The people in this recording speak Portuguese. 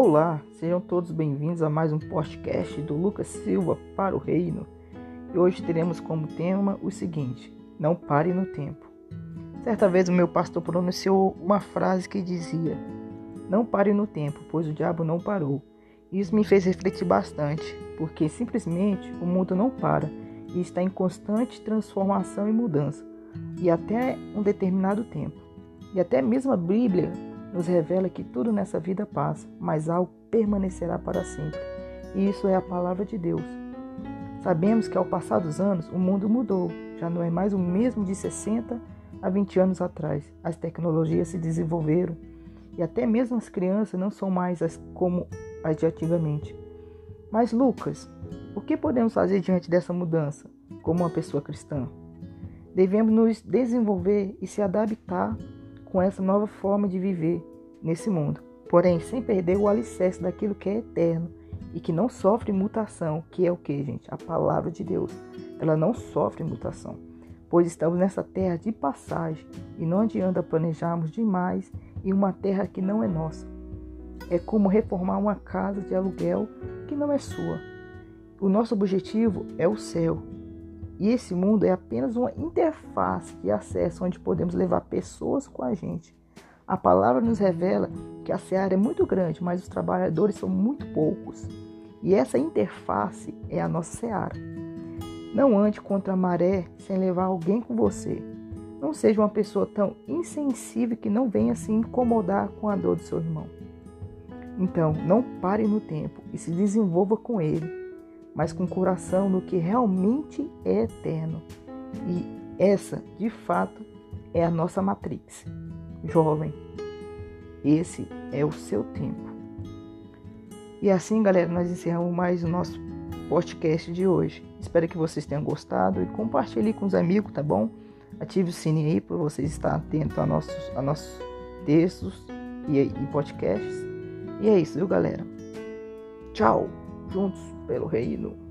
Olá, sejam todos bem-vindos a mais um podcast do Lucas Silva para o Reino. E hoje teremos como tema o seguinte: Não pare no tempo. Certa vez o meu pastor pronunciou uma frase que dizia: Não pare no tempo, pois o diabo não parou. Isso me fez refletir bastante, porque simplesmente o mundo não para e está em constante transformação e mudança, e até um determinado tempo. E até mesmo a Bíblia nos revela que tudo nessa vida passa, mas algo permanecerá para sempre. E isso é a palavra de Deus. Sabemos que ao passar dos anos, o mundo mudou, já não é mais o mesmo de 60 a 20 anos atrás. As tecnologias se desenvolveram e até mesmo as crianças não são mais as como as de antigamente. Mas Lucas, o que podemos fazer diante dessa mudança como uma pessoa cristã? Devemos nos desenvolver e se adaptar com essa nova forma de viver nesse mundo, porém sem perder o alicerce daquilo que é eterno e que não sofre mutação, que é o que, gente? A palavra de Deus. Ela não sofre mutação, pois estamos nessa terra de passagem e não adianta planejarmos demais em uma terra que não é nossa. É como reformar uma casa de aluguel que não é sua. O nosso objetivo é o céu, e esse mundo é apenas uma interface de acesso onde podemos levar pessoas com a gente. A palavra nos revela que a seara é muito grande, mas os trabalhadores são muito poucos. E essa interface é a nossa seara. Não ande contra a maré sem levar alguém com você. Não seja uma pessoa tão insensível que não venha se incomodar com a dor do seu irmão. Então, não pare no tempo e se desenvolva com ele mas com coração no que realmente é eterno. E essa, de fato, é a nossa matrix. Jovem, esse é o seu tempo. E assim, galera, nós encerramos mais o nosso podcast de hoje. Espero que vocês tenham gostado e compartilhe com os amigos, tá bom? Ative o sininho aí para vocês estarem atentos a nossos, a nossos textos e, e podcasts. E é isso, viu, galera? Tchau! Juntos pelo reino.